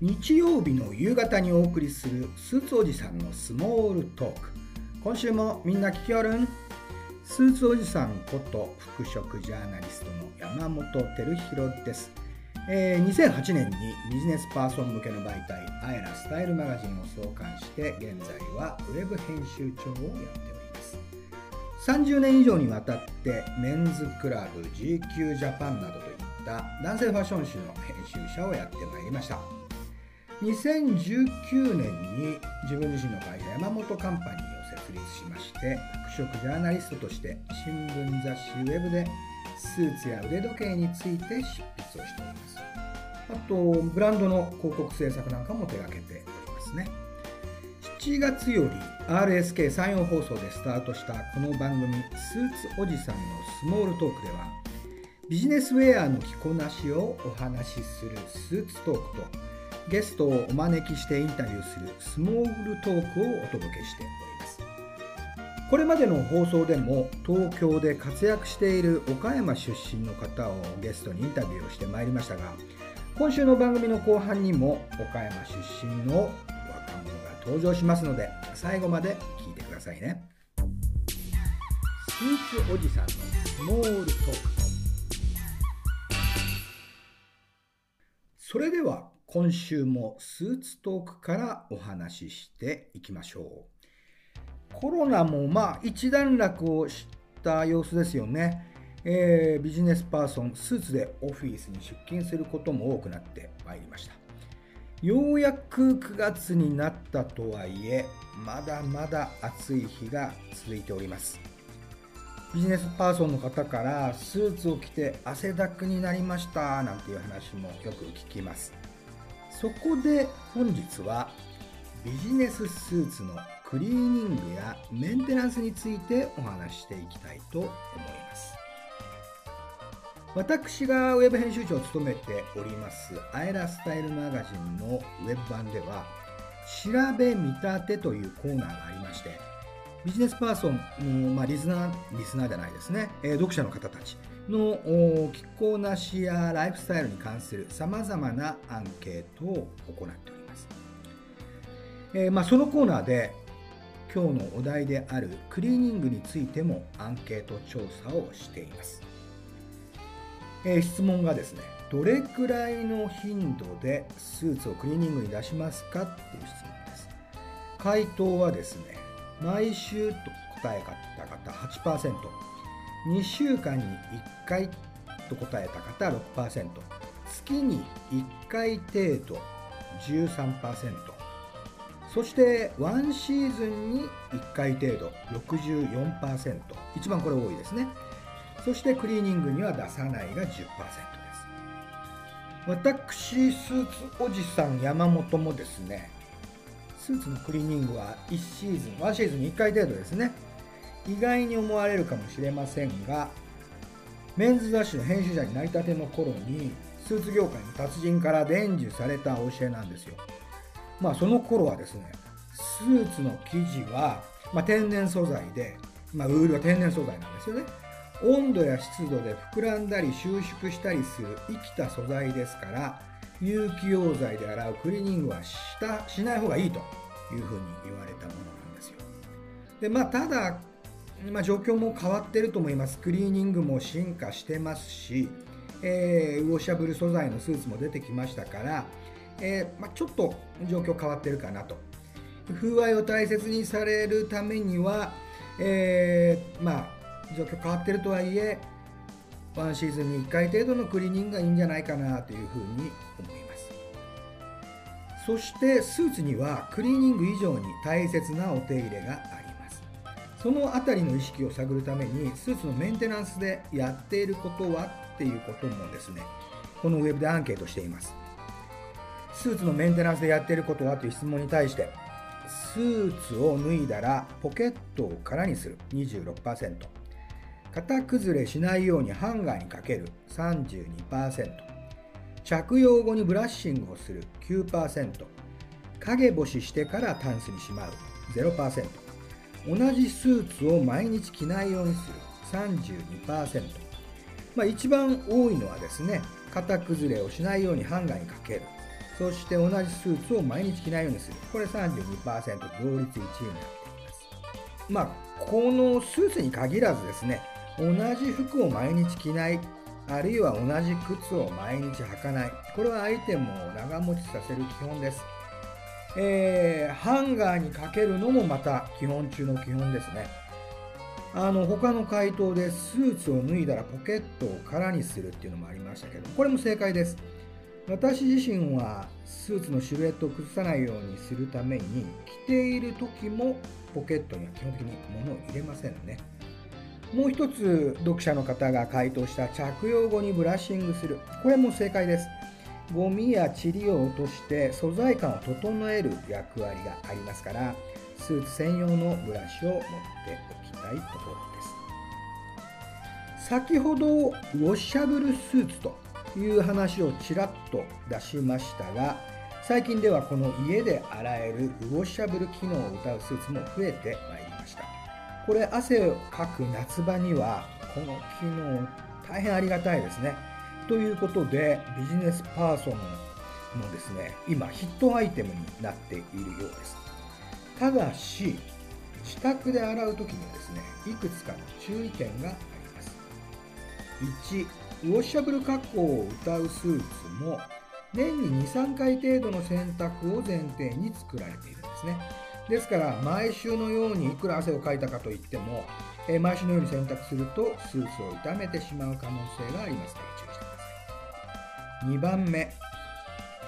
日曜日の夕方にお送りするスーツおじさんのスモールトーク。今週もみんな聞きよるん？スーツおじさんこと服飾ジャーナリストの山本照弘です、えー、2008年にビジネスパーソン向けの媒体アエラスタイルマガジンを創刊して現在はウェブ編集長をやっております。30年以上にわたってメンズクラブ GQ ジャパンなどといった男性ファッション誌の編集者をやってまいりました。2019年に自分自身の会社山本カンパニーを設立しまして服飾ジャーナリストとして新聞雑誌ウェブでスーツや腕時計について執筆をしております。あとブランドの広告制作なんかも手がけておりますね。7月より RSK 山陽放送でスタートしたこの番組「スーツおじさんのスモールトーク」ではビジネスウェアの着こなしをお話しするスーツトークとゲストをお招きしてインタビューするスモールトークをお届けしております。これまでの放送でも東京で活躍している岡山出身の方をゲストにインタビューをしてまいりましたが今週の番組の後半にも岡山出身の若者が登場しますので最後まで聞いてくださいね。スーツおじさんのスモールトーク。それでは今週もスーツトークからお話ししていきましょう。コロナもまあ一段落をした様子ですよね。えー、ビジネスパーソン、スーツでオフィスに出勤することも多くなってまいりました。ようやく9月になったとはいえ、まだまだ暑い日が続いております。ビジネスパーソンの方からスーツを着て汗だくになりましたなんていう話もよく聞きます。そこで本日はビジネススーツのクリーニングやメンテナンスについてお話していきたいと思います。私がウェブ編集長を務めておりますアエラスタイルマガジンのウェブ版では調べ見立てというコーナーがありましてビジネスパーソンの、まあ、リスナーリスナーじゃないですね、え、読者の方たち。の着こなしやライフスタイルに関するさまざまなアンケートを行っております。えー、まあ、そのコーナーで今日のお題であるクリーニングについてもアンケート調査をしています。えー、質問がですね、どれくらいの頻度でスーツをクリーニングに出しますかっていう質問です。回答はですね、毎週と答えた方8%、2週間に1回と答えた方6%月に1回程度13%そして1シーズンに1回程度64%一番これ多いですね。そしてクリーニングには出さないが10%です。私スーツおじさん山本もですねスーツのクリーニングは1シーズン1シーズンに1回程度ですね。意外に思われるかもしれませんがメンズ雑誌の編集者になりたての頃にスーツ業界の達人から伝授された教えなんですよ。まあその頃はですねスーツの生地は、まあ、天然素材で、まあ、ウールは天然素材なんですよね。温度や湿度で膨らんだり収縮したりする生きた素材ですから有機溶剤で洗うクリーニングはしたしない方がいいというふうに言われたものなんですよ。でまあただまあ、状況も変わってると思います。クリーニングも進化してますし、えー、ウォッシャブル素材のスーツも出てきましたから、えー、まあ、ちょっと状況変わってるかなと。風合いを大切にされるためには、えー、まあ、状況変わってるとはいえ、ワンシーズンに1回程度のクリーニングがいいんじゃないかなというふうに思います。そしてスーツにはクリーニング以上に大切なお手入れがあります。その辺りの意識を探るためにスーツのメンテナンスでやっていることはっていうこともですねこのウェブでアンケートしています。スーツのメンテナンスでやっていることはという質問に対してスーツを脱いだらポケットを空にする。26%型崩れしないようにハンガーにかける。32%着用後にブラッシングをする。9%陰干ししてからタンスにしまう。0%同じスーツを毎日着ないようにする32%、まあ、一番多いのはですね型崩れをしないようにハンガーにかけるそして同じスーツを毎日着ないようにする。これ32%、同率1位になっています。まあ、このスーツに限らずですね、同じ服を毎日着ない、あるいは同じ靴を毎日履かない。これはアイテムを長持ちさせる基本です。えー、ハンガーにかけるのもまた基本中の基本ですね。あの他の回答でスーツを脱いだらポケットを空にするっていうのもありましたけどこれも正解です。私自身はスーツのシルエットを崩さないようにするために着ている時もポケットには基本的に物を入れませんね。もう一つ読者の方が回答した着用後にブラッシングする。これも正解です。ゴミや塵を落として素材感を整える役割がありますからスーツ専用のブラシを持っておきたいところです。先ほどウォッシャブルスーツという話をちらっと出しましたが最近ではこの家で洗えるウォッシャブル機能を謳うスーツも増えてまいりました。これ汗をかく夏場にはこの機能大変ありがたいですね。ということでビジネスパーソンもですね今ヒットアイテムになっているようです。ただし自宅で洗う時にはですねいくつかの注意点があります。1ウォッシャブル加工を謳うスーツも年に23回程度の洗濯を前提に作られているんですね。ですから毎週のようにいくら汗をかいたかといっても、え毎週のように洗濯するとスーツを傷めてしまう可能性があります。から注意2番目。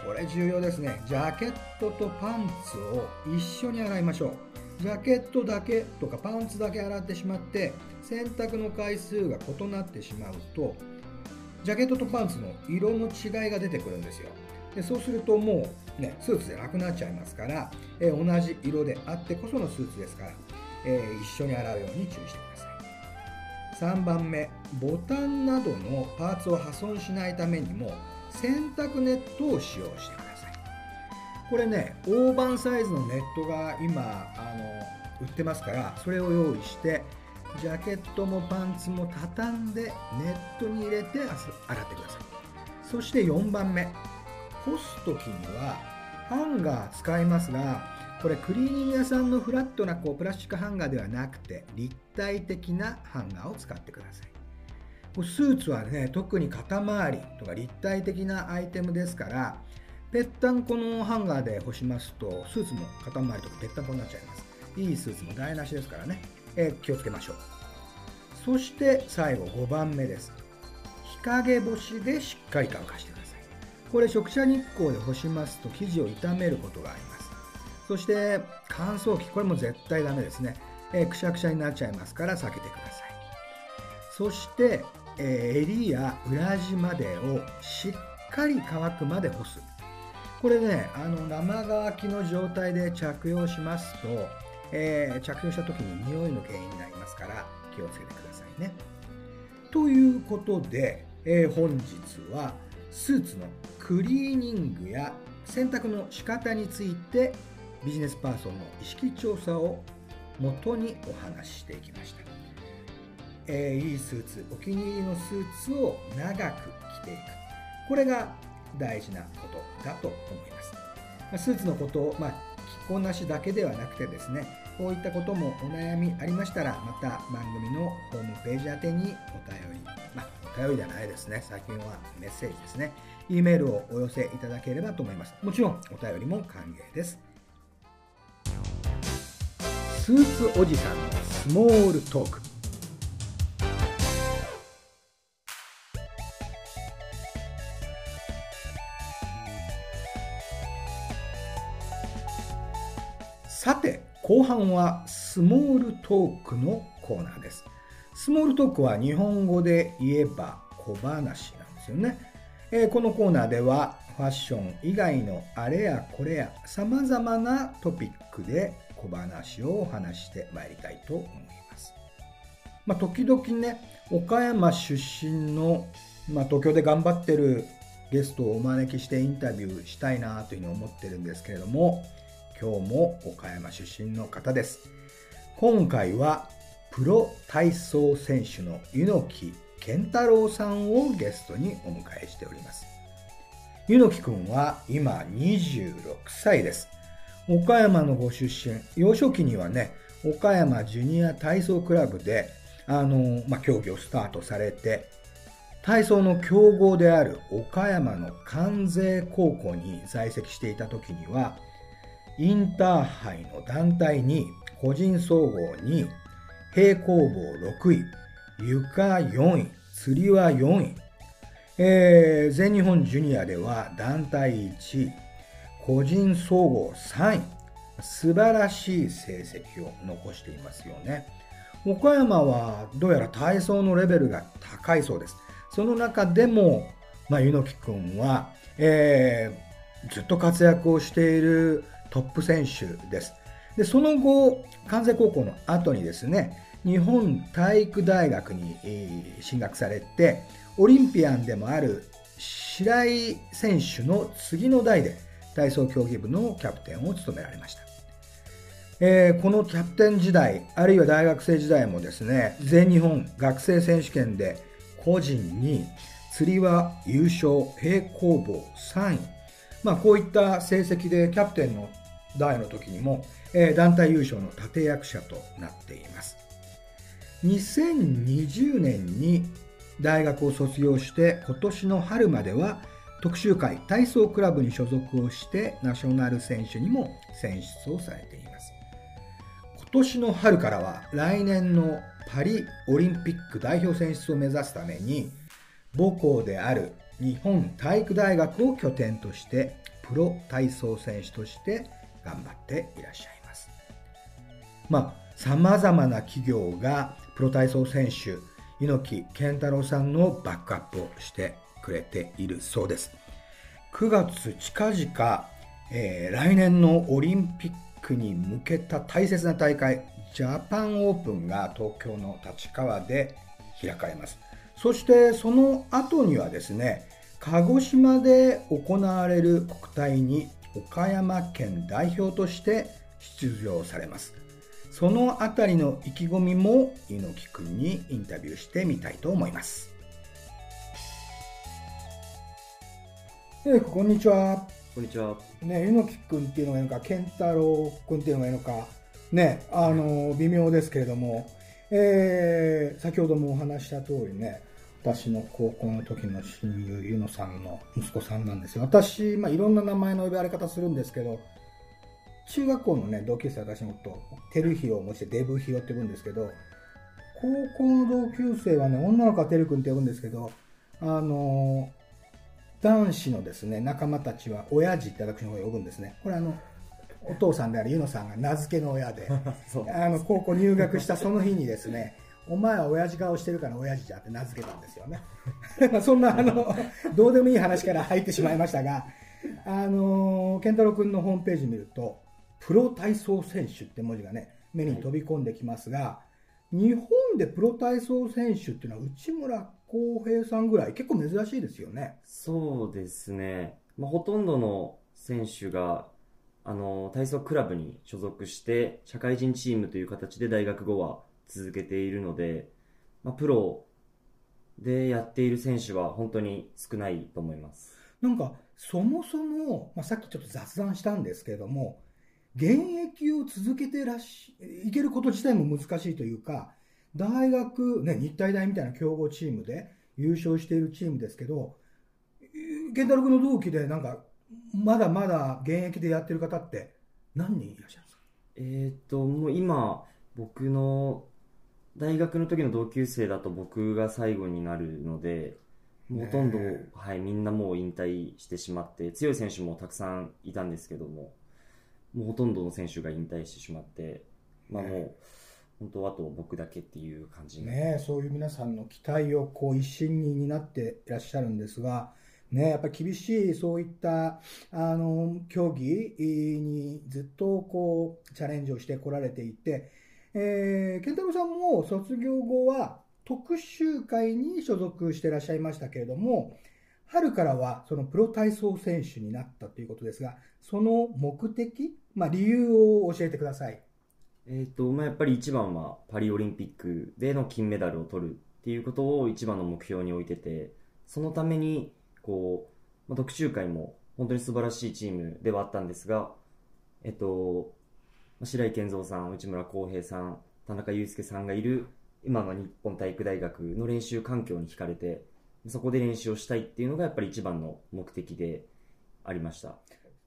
これ重要ですね。ジャケットとパンツを一緒に洗いましょう。ジャケットだけとかパンツだけ洗ってしまって洗濯の回数が異なってしまうとジャケットとパンツの色の違いが出てくるんですよ。でそうするともうねスーツでなくなっちゃいますから、え、同じ色であってこそのスーツですから、えー、一緒に洗うように注意してください。3番目。ボタンなどのパーツを破損しないためにも洗濯ネットを使用してください。これね大判サイズのネットが今あの売ってますからそれを用意してジャケットもパンツも畳んでネットに入れて洗ってください。そして4番目。干す時にはハンガー使いますがこれクリーニング屋さんのフラットなこうプラスチックハンガーではなくて立体的なハンガーを使ってください。スーツはね特に肩周りとか立体的なアイテムですからぺったんこのハンガーで干しますとスーツも肩周りとかぺったんこになっちゃいます。いいスーツも台無しですからね、えー、気をつけましょう。そして最後5番目です。日陰干しでしっかり乾かしてください。これ直射日光で干しますと生地を傷めることがあります。そして乾燥機これも絶対ダメですね、えー、くしゃくしゃになっちゃいますから避けてください。そしてえー、襟や裏地までをしっかり乾くまで干す。これねあの生乾きの状態で着用しますと、えー、着用した時に匂いの原因になりますから気をつけてくださいね。ということで、えー、本日はスーツのクリーニングや洗濯の仕方についてビジネスパーソンの意識調査をもとにお話ししていきました。えー、いいスーツお気に入りのスーツを長く着ていく。これが大事なことだと思います、ま、スーツのことを、まあ、着こなしだけではなくてですねこういったこともお悩みありましたらまた番組のホームページ宛てにお便りまあ、お便りじゃないですね。最近はメッセージですね。E メールをお寄せいただければと思います。もちろんお便りも歓迎です。スーツおじさんのスモールトーク。さて後半はスモールトークのコーナーです。スモールトークは日本語で言えば小話なんですよね、えー、このコーナーではファッション以外のあれやこれやさまざまなトピックで小話を話してまいりたいと思います、まあ、時々ね岡山出身の、まあ、東京で頑張ってるゲストをお招きしてインタビューしたいなというふうに思ってるんですけれども今日も岡山出身の方です。今回はプロ体操選手の猪木健太郎さんをゲストにお迎えしております。猪木くんは今26歳です。岡山のご出身、幼少期にはね、岡山ジュニア体操クラブで、あの、まあ、競技をスタートされて、体操の強豪である岡山の関西高校に在籍していた時には、インターハイの団体に個人総合に平行棒6位、床4位、釣りは4位、えー、全日本ジュニアでは団体1位、個人総合3位、素晴らしい成績を残していますよね。岡山はどうやら体操のレベルが高いそうです。その中でも、まあ、猪木くんは、えー、ずっと活躍をしているトップ選手です。で、その後、関西高校の後にですね、日本体育大学に、進学されて、オリンピアンでもある白井選手の次の代で体操競技部のキャプテンを務められました。えー、このキャプテン時代、あるいは大学生時代もですね、全日本学生選手権で個人に釣りは優勝、平行棒3位。まあこういった成績でキャプテンの代の時にも、えー、団体優勝の立役者となっています。2020年に大学を卒業して今年の春までは特集会体操クラブに所属をしてナショナル選手にも選出をされています今年の春からは来年のパリオリンピック代表選出を目指すために母校である日本体育大学を拠点としてプロ体操選手として頑張っていらっしゃいますまあさまざまな企業がプロ体操選手猪木健太郎さんのバックアップをしてくれているそうです。9月近々、えー、来年のオリンピックに向けた大切な大会、ジャパンオープンが東京の立川で開かれます。そしてその後にはですね、鹿児島で行われる国体に岡山県代表として出場されます。そのあたりの意気込みも猪木くんにインタビューしてみたいと思います。えー、こんにちは。こんにちは。ね、猪木くんっていうのがいいのか、健太郎くんっていうのがいいのか、ね、あの、微妙ですけれども、えー、先ほどもお話した通りね、私の高校の時の親友、ゆのさんの息子さんなんですよ。私、まあ、いろんな名前の呼ばれ方するんですけど、中学校のね、同級生私のこと、テルヒをもしてデブヒロって呼ぶんですけど、高校の同級生はね、女の子はテル君って呼ぶんですけど、あの、男子のですね、仲間たちは親父って私の方呼ぶんですね。これあの、お父さんであるユノさんが名付けの親で、あの、高校入学したその日にですね、お前は親父顔してるから親父じゃって名付けたんですよね。そんな、あの、どうでもいい話から入ってしまいましたが、あの、健太郎君のホームページ見ると、プロ体操選手って文字がね、目に飛び込んできますが、日本でプロ体操選手っていうのは内村航平さんぐらい結構珍しいですよね。そうですね。まあ、ほとんどの選手が、あの、体操クラブに所属して、社会人チームという形で大学後は続けているので、まあ、プロでやっている選手は本当に少ないと思います。なんか、そもそも、まあ、さっきちょっと雑談したんですけれども、現役を続けてらし、いけること自体も難しいというか、大学、ね、日体大みたいな強豪チームで優勝しているチームですけど、健太郎君の同期でなんか、まだまだ現役でやってる方って何人いらっしゃるんですか？えっ、と、もう今、僕の大学の時の同級生だと僕が最後になるので、ほとんど、はい、みんなもう引退してしまって、強い選手もたくさんいたんですけども、もうほとんどの選手が引退してしまって、まあもう、本当あと僕だけっていう感じねそういう皆さんの期待をこう一心に担っていらっしゃるんですが、ね、やっぱり厳しいそういったあの競技にずっとこうチャレンジをしてこられていて、えー、健太郎さんも卒業後は特集会に所属してらっしゃいましたけれども、春からはそのプロ体操選手になったということですが、その目的、まあ、理由を教えてください。え、ー、と、まあ、やっぱり一番はパリオリンピックでの金メダルを取るっていうことを一番の目標に置いてて、そのために、こう、まあ、特集会も本当に素晴らしいチームではあったんですが、えっと、白井健三さん、内村航平さん、田中裕介さんがいる今の日本体育大学の練習環境に惹かれて、そこで練習をしたいっていうのがやっぱり一番の目的でありました。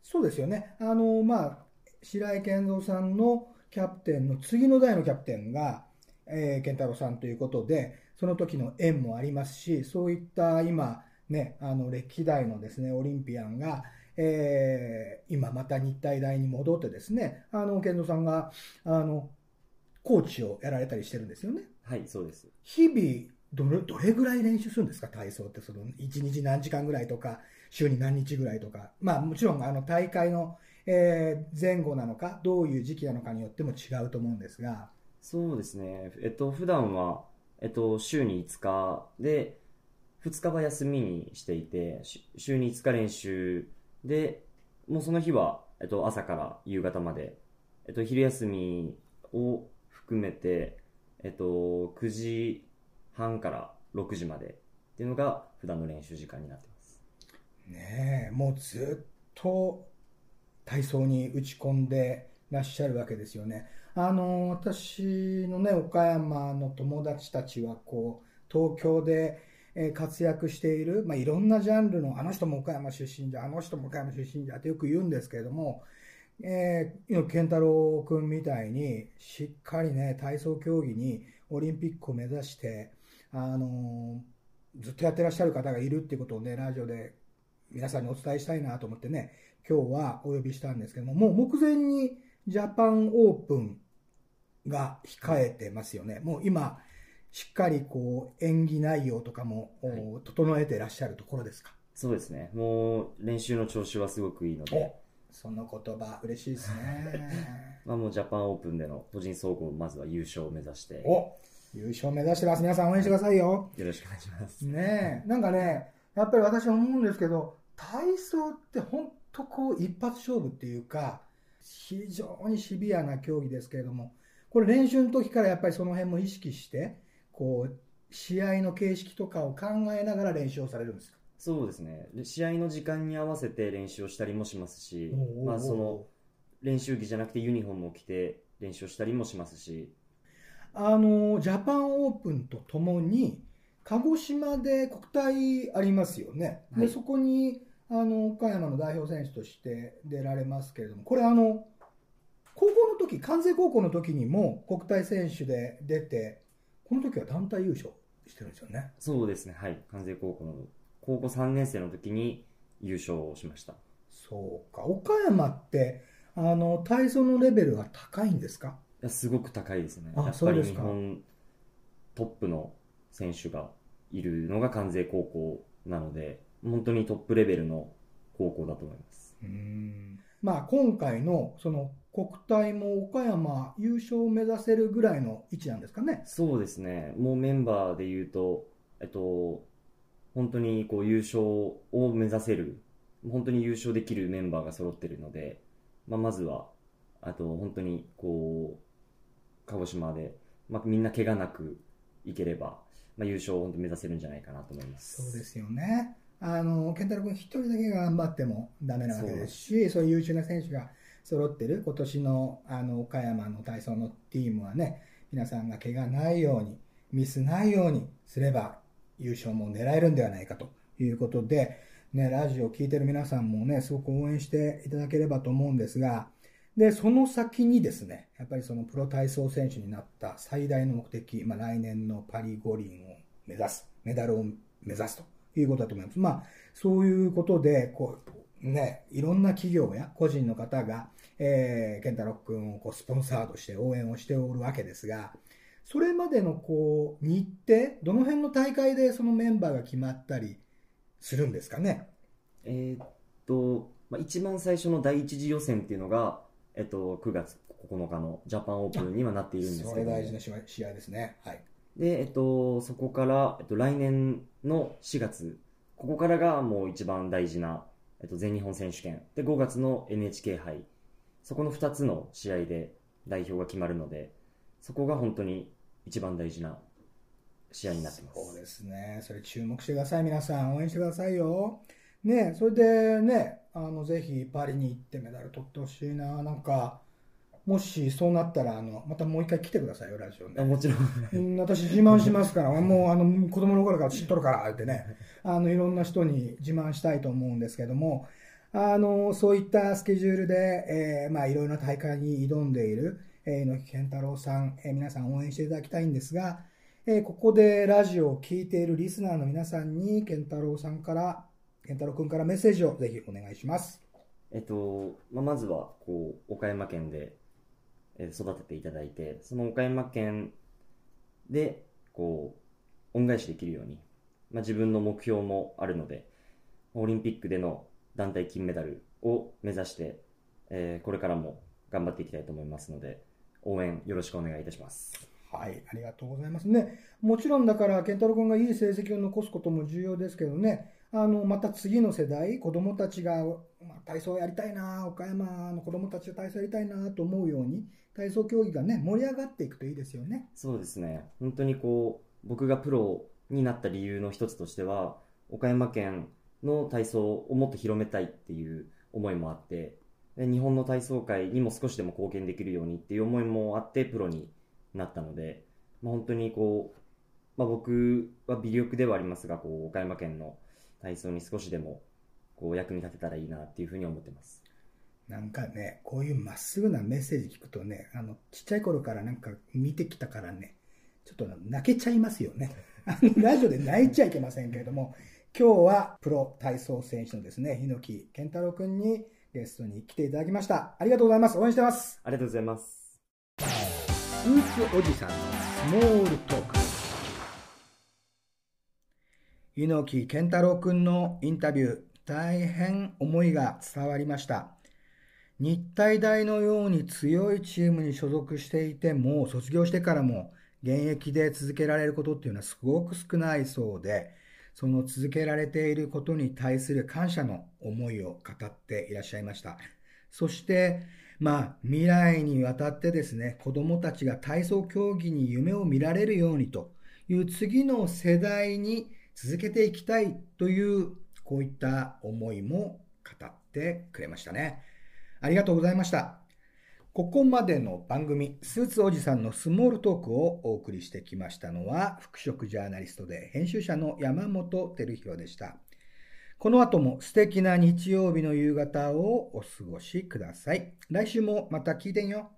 そうですよね。あの、まあ、白井健三さんのキャプテンの次の代のキャプテンが、えー、健太郎さんということで、その時の縁もありますし、そういった今、ね、あの、歴代のですね、オリンピアンが、えー、今また日体大に戻ってですね、あの、健三さんが、あの、コーチをやられたりしてるんですよね。はい、そうです。日々、どれ、どれぐらい練習するんですか？体操って、その、1日何時間ぐらいとか、週に何日ぐらいとか。まあ、もちろん、あの、大会の、えー、前後なのか、どういう時期なのかによっても違うと思うんですが。そうですね。えっと、普段は、えっと、週に5日で、2日は休みにしていて、週に5日練習で、もうその日は、えっと、朝から夕方まで、えっと、昼休みを含めて、えっと、9時半から6時までっていうのが普段の練習時間になってます。ねえ、もうずっと体操に打ち込んでらっしゃるわけですよね。あの、私のね、岡山の友達たちは、こう、東京で活躍している、まあ、いろんなジャンルの、あの人も岡山出身じゃ、あの人も岡山出身じゃってよく言うんですけれども、えー、健太郎君みたいに、しっかりね、体操競技にオリンピックを目指して、あのー、ずっとやってらっしゃる方がいるっていうことをね、ラジオで皆さんにお伝えしたいなと思ってね、今日はお呼びしたんですけども、もう目前にジャパンオープンが控えてますよね。もう今、しっかりこう演技内容とかも、はい、整えていらっしゃるところですか？そうですね。もう練習の調子はすごくいいので。その言葉、嬉しいですね。まあもうジャパンオープンでの個人総合、まずは優勝を目指して。お優勝目指してます。皆さん応援してくださいよ。よろしくお願いします。ねえ。なんかね、やっぱり私は思うんですけど、体操って本当こう一発勝負っていうか、非常にシビアな競技ですけれども、これ練習の時からやっぱりその辺も意識して、こう、試合の形式とかを考えながら練習をされるんですか？そうですね。で試合の時間に合わせて練習をしたりもしますし、まあ、その練習着じゃなくてユニフォームを着て練習をしたりもしますし。あのジャパンオープンとともに鹿児島で国体ありますよね、はい、でそこにあの岡山の代表選手として出られますけれどもこれあの高校の時関西高校の時にも国体選手で出てこの時は団体優勝してるんですよね。そうですね。はい。関西高校の高校3年生の時に優勝しました。そうか。岡山ってあの体操のレベルは高いんですか？いやすごく高いですね。やっぱり日本トップの選手がいるのが関西高校なので本当にトップレベルの高校だと思います。うん。まあ今回のその国体も岡山優勝を目指せるぐらいの位置なんですかねそうですねもうメンバーでいうとえっと本当にこう優勝を目指せる、本当に優勝できるメンバーが揃ってるので、まあ、まずは、あと本当にこう、鹿児島で、まあ、みんな怪我なくいければ、まあ、優勝を本当目指せるんじゃないかなと思います。そうですよね。あの、健太郎君一人だけ頑張ってもダメなわけですし、そういう優秀な選手が揃ってる今年のあの岡山の体操のチームはね、皆さんが怪我ないように、ミスないようにすれば優勝も狙えるんではないかということで、ね、ラジオを聴いてる皆さんもね、すごく応援していただければと思うんですが、で、その先にですね、やっぱりそのプロ体操選手になった最大の目的、まあ、来年のパリ五輪を目指す、メダルを目指すということだと思います。まあ、そういうことで、こう、ね、いろんな企業や個人の方が、えー、健太郎君をこうスポンサーとして応援をしておるわけですが、それまでのこう日程、どの辺の大会でそのメンバーが決まったりするんですかね？えー、っと、まあ、一番最初の第一次予選っていうのが、えっと、9月9日のジャパンオープンにはなっているんですけど、それ大事な試合ですね。はい。で、えっと、そこから、えっと、来年の4月、ここからがもう一番大事な、えっと、全日本選手権。で、5月の NHK 杯。そこの2つの試合で代表が決まるので、そこが本当に一番大事な試合になってます。そうですね。それ注目してください。皆さん、応援してくださいよ。ねそれでねあのぜひパリに行ってメダル取ってほしいななんかもしそうなったらあのまたもう一回来てくださいよラジオね。あもちろん。うん私自慢しますからもうあの子供の頃から知っとるからってね。あのいろんな人に自慢したいと思うんですけどもあのそういったスケジュールで、えーまあ、いろいろな大会に挑んでいる、えー、猪木健太郎さん、えー皆さん応援していただきたいんですが、えーここでラジオを聴いているリスナーの皆さんに健太郎さんから健太郎君からメッセージをぜひお願いします。えっと、まあ、まずは、こう、岡山県で、えー育てていただいて、その岡山県で、こう、恩返しできるように、まあ、自分の目標もあるので、オリンピックでの団体金メダルを目指して、えーこれからも頑張っていきたいと思いますので、応援よろしくお願いいたします。はい、ありがとうございますね。もちろんだから、健太郎君がいい成績を残すことも重要ですけどね、あのまた次の世代、子供たちが、ま、体操やりたいな、岡山の子供たちが体操やりたいなと思うように、体操競技がね、盛り上がっていくといいですよね。そうですね。本当にこう、僕がプロになった理由の一つとしては、岡山県の体操をもっと広めたいっていう思いもあって、で日本の体操界にも少しでも貢献できるようにっていう思いもあってプロになったので、まあ、本当にこう、まあ、僕は微力ではありますが、こう、岡山県の体操に少しでもこう役に立てたらいいなっていうふうに思ってます。なんかね、こういうまっすぐなメッセージ聞くとね、あのちっちゃい頃からなんか見てきたからね、ちょっと泣けちゃいますよね。あのラジオで泣いちゃいけませんけれども、今日はプロ体操選手のですね、猪木健太郎君にゲストに来ていただきました。ありがとうございます。応援してます。ありがとうございます。スーツおじさんのスモールトーク。猪木健太郎くんのインタビュー、大変思いが伝わりました。日体大のように強いチームに所属していても、卒業してからも現役で続けられることっていうのはすごく少ないそうで、その続けられていることに対する感謝の思いを語っていらっしゃいました。そして、まあ、未来にわたってですね、子供たちが体操競技に夢を見られるようにという次の世代に続けていきたいという、こういった思いも語ってくれましたね。ありがとうございました。ここまでの番組、スーツおじさんのスモールトークをお送りしてきましたのは、服飾ジャーナリストで編集者の山本照弘でした。この後も素敵な日曜日の夕方をお過ごしください。来週もまた聞いてんよ。